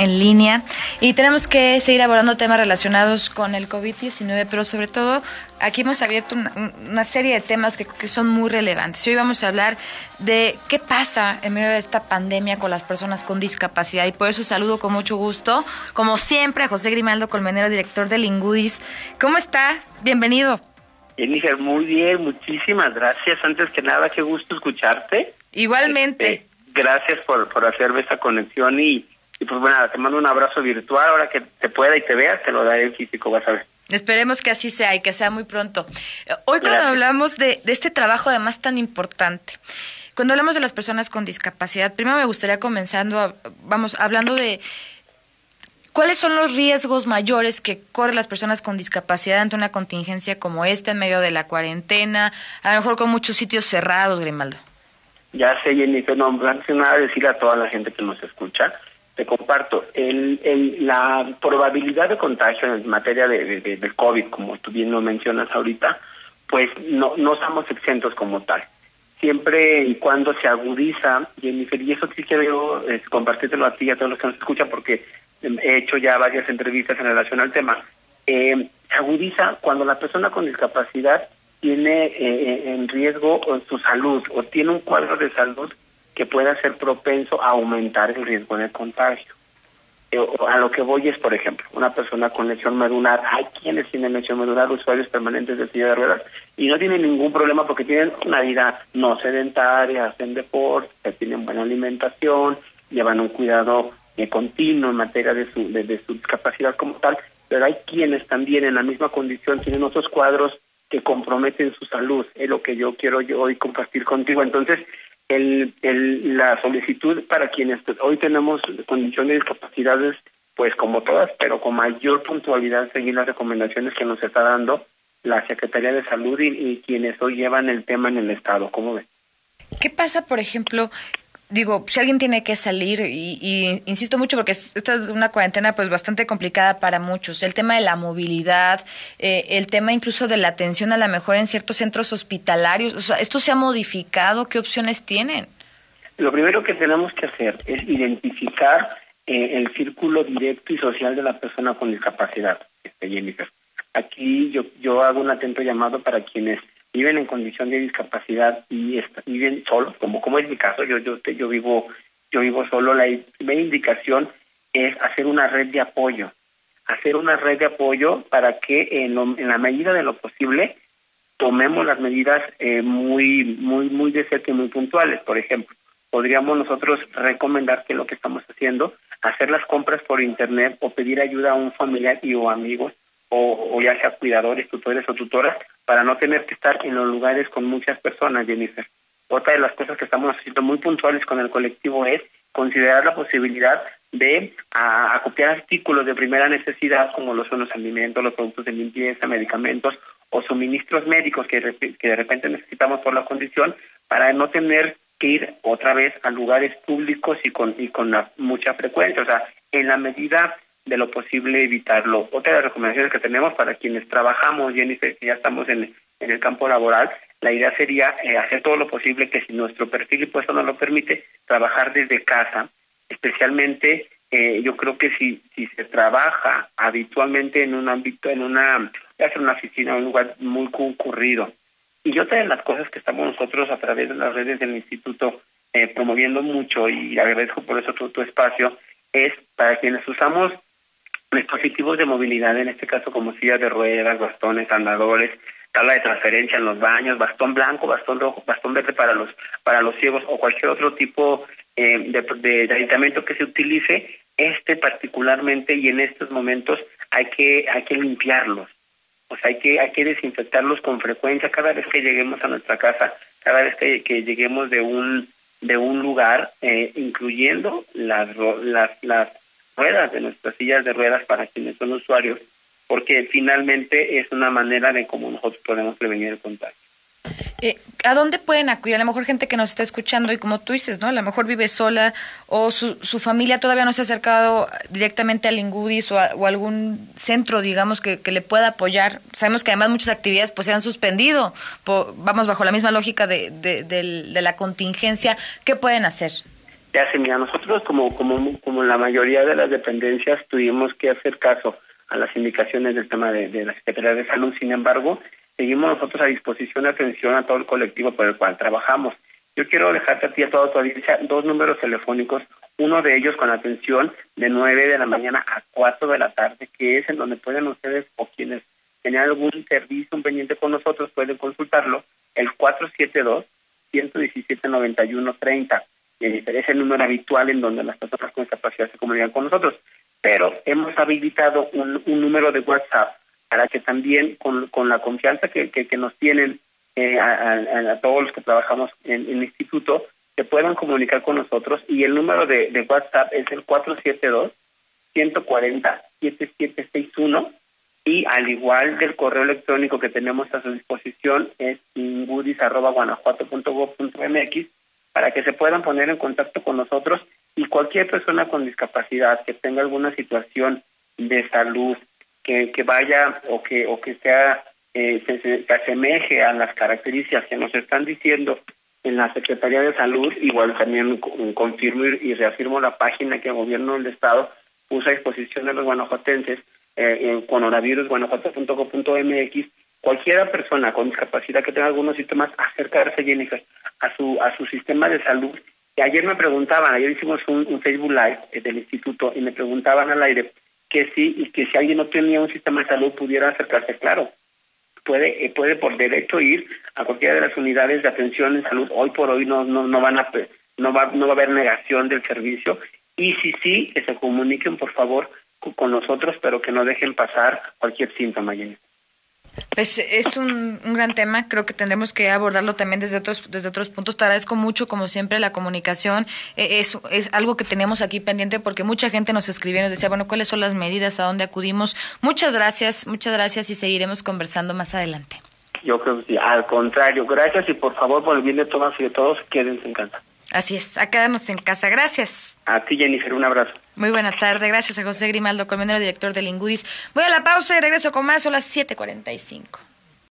en línea y tenemos que seguir abordando temas relacionados con el COVID-19, pero sobre todo aquí hemos abierto una, serie de temas que, que, son muy relevantes. Hoy vamos a hablar de qué pasa en medio de esta pandemia con las personas con discapacidad y por eso saludo con mucho gusto, como siempre, a José Grimaldo Colmenero, director de Lingudis. ¿Cómo está? Bienvenido. Jennifer, muy bien, muchísimas gracias. Antes que nada, qué gusto escucharte. Igualmente. Este, gracias por, por hacerme esta conexión y, y pues bueno, te mando un abrazo virtual. Ahora que te pueda y te veas, te lo daré en físico, vas a ver. Esperemos que así sea y que sea muy pronto. Hoy cuando hablamos de, de este trabajo además tan importante, cuando hablamos de las personas con discapacidad, primero me gustaría comenzando, vamos, hablando de ¿Cuáles son los riesgos mayores que corren las personas con discapacidad ante una contingencia como esta en medio de la cuarentena, a lo mejor con muchos sitios cerrados, Grimaldo? Ya sé, Jennifer, no, antes de nada decir a toda la gente que nos escucha, te comparto, el, el, la probabilidad de contagio en materia de, de, COVID, como tú bien lo mencionas ahorita, pues no, no estamos exentos como tal. Siempre y cuando se agudiza, Jennifer, y eso sí quiero eh, compartírtelo a ti y a todos los que nos escuchan, porque he hecho ya varias entrevistas en relación al tema, eh, se agudiza cuando la persona con discapacidad tiene eh, en riesgo su salud o tiene un cuadro de salud que pueda ser propenso a aumentar el riesgo de contagio. Eh, a lo que voy es, por ejemplo, una persona con lesión medular, hay quienes tienen lesión medular, usuarios permanentes de silla de ruedas, y no tienen ningún problema porque tienen una vida no sedentaria, hacen deporte, tienen buena alimentación, llevan un cuidado eh, continuo en materia de su, de, su discapacidad como tal, pero hay quienes también en la misma condición tienen otros cuadros que comprometen su salud, es lo que yo quiero hoy compartir contigo. Entonces, el, el, la solicitud para quienes hoy tenemos condición de discapacidades, pues como todas, pero con mayor puntualidad seguir las recomendaciones que nos está dando la Secretaría de Salud y, quienes hoy llevan el tema en el Estado. ¿Cómo ves? ¿Qué pasa, por ejemplo, digo, si alguien tiene que salir, y, insisto mucho porque esta es una cuarentena pues bastante complicada para muchos, el tema de la movilidad, eh, el tema incluso de la atención a la mejor en ciertos centros hospitalarios, o sea, ¿esto se ha modificado? ¿Qué opciones tienen? Lo primero que tenemos que hacer es identificar eh, el círculo directo y social de la persona con discapacidad, este, Jennifer. Aquí yo, yo hago un atento llamado para quienes viven en condición de discapacidad y viven solos, como como es mi caso, yo yo yo vivo yo vivo solo, la primera indicación es hacer una red de apoyo, hacer una red de apoyo para que en, en la medida de lo posible tomemos las medidas eh, muy muy muy de cerca y muy puntuales, por ejemplo, podríamos nosotros recomendar que lo que estamos haciendo, hacer las compras por internet o pedir ayuda a un familiar y o amigos o, ya sea cuidadores, tutores o tutoras, para no tener que estar en los lugares con muchas personas, Jennifer. Otra de las cosas que estamos haciendo muy puntuales con el colectivo es considerar la posibilidad de acopiar artículos de primera necesidad como lo son los alimentos, los productos de limpieza, medicamentos o suministros médicos que, que de repente necesitamos por la condición para no tener que ir otra vez a lugares públicos y con y con mucha frecuencia, o sea, en la medida de lo posible evitarlo. Otra de las recomendaciones que tenemos para quienes trabajamos, Jennifer, que ya estamos en, en el campo laboral, la idea sería eh, hacer todo lo posible que si nuestro perfil y puesto no lo permite, trabajar desde casa, especialmente eh, yo creo que si, si se trabaja habitualmente en un ámbito, en una, ya sea una oficina, un lugar muy concurrido. Y otra de las cosas que estamos nosotros a través de las redes del instituto eh, promoviendo mucho, y agradezco por eso todo tu espacio, es para quienes usamos dispositivos de movilidad, en este caso como sillas de ruedas, bastones, andadores, tabla de transferencia en los baños, bastón blanco, bastón rojo, bastón verde para los para los ciegos o cualquier otro tipo eh, de, de, aditamento que se utilice, este particularmente y en estos momentos hay que hay que limpiarlos, o sea hay que hay que desinfectarlos con frecuencia cada vez que lleguemos a nuestra casa, cada vez que, que lleguemos de un de un lugar, eh, incluyendo las, las las ruedas, de nuestras sillas de ruedas para quienes son usuarios, porque finalmente es una manera de cómo nosotros podemos prevenir el contagio. Eh, ¿A dónde pueden acudir? A lo mejor gente que nos está escuchando y como tú dices, ¿no? A lo mejor vive sola o su, su familia todavía no se ha acercado directamente al Ingudis o, a, algún centro, digamos, que, que, le pueda apoyar. Sabemos que además muchas actividades pues se han suspendido. vamos bajo la misma lógica de, de, de la contingencia. ¿Qué pueden hacer? Ya se mira, nosotros como, como, como la mayoría de las dependencias tuvimos que hacer caso a las indicaciones del tema de, de la Secretaría de Salud, sin embargo, seguimos nosotros a disposición de atención a todo el colectivo por el cual trabajamos. Yo quiero dejarte a ti a toda tu audiencia dos números telefónicos, uno de ellos con atención de 9 de la mañana a 4 de la tarde, que es en donde pueden ustedes o quienes tengan algún servicio, un pendiente con nosotros, pueden consultarlo, el 472 117 91 30 es el número habitual en donde las personas con discapacidad se comunican con nosotros. Pero hemos habilitado un, número de WhatsApp para que también con, con la confianza que, que, nos tienen eh, a, todos los que trabajamos en, el instituto, se puedan comunicar con nosotros. Y el número de, de WhatsApp es el 472 140 7761 y al igual del correo electrónico que tenemos a su disposición es ingudis.guanajuato.gov.mx para que se puedan poner en contacto con nosotros y cualquier persona con discapacidad que tenga alguna situación de salud que, que vaya o que o que sea eh, se, asemeje a las características que nos están diciendo en la Secretaría de Salud, igual también confirmo y reafirmo la página que el gobierno del estado puso a disposición de los guanajuatenses eh, en coronavirusguanajuato.gov.mx cualquiera persona con discapacidad que tenga algunos síntomas acercarse Jennifer a su a su sistema de salud. Y ayer me preguntaban ayer hicimos un, Facebook Live eh, del instituto y me preguntaban al aire que sí y que si alguien no tenía un sistema de salud pudiera acercarse. Claro puede eh, puede por derecho ir a cualquiera de las unidades de atención en salud. Hoy por hoy no no no van a no va no va a haber negación del servicio. Y si sí que se comuniquen por favor con nosotros pero que no dejen pasar cualquier síntoma Jennifer. Pues es un, gran tema, creo que tendremos que abordarlo también desde otros, desde otros puntos. Te agradezco mucho, como siempre, la comunicación. Eh, es, es algo que tenemos aquí pendiente porque mucha gente nos escribió y nos decía, bueno, ¿cuáles son las medidas? ¿A dónde acudimos? Muchas gracias, muchas gracias y seguiremos conversando más adelante. Yo creo que sí, al contrario, gracias y por favor, por el bien de todas y de todos, quédense en casa. Así es, a quedarnos en casa. Gracias. A ti, Jennifer, un abrazo. Muy buena tarde. Gracias a José Grimaldo, colmenero director del Ingudis. Voy a la pausa y regreso con más. Son las 7:45.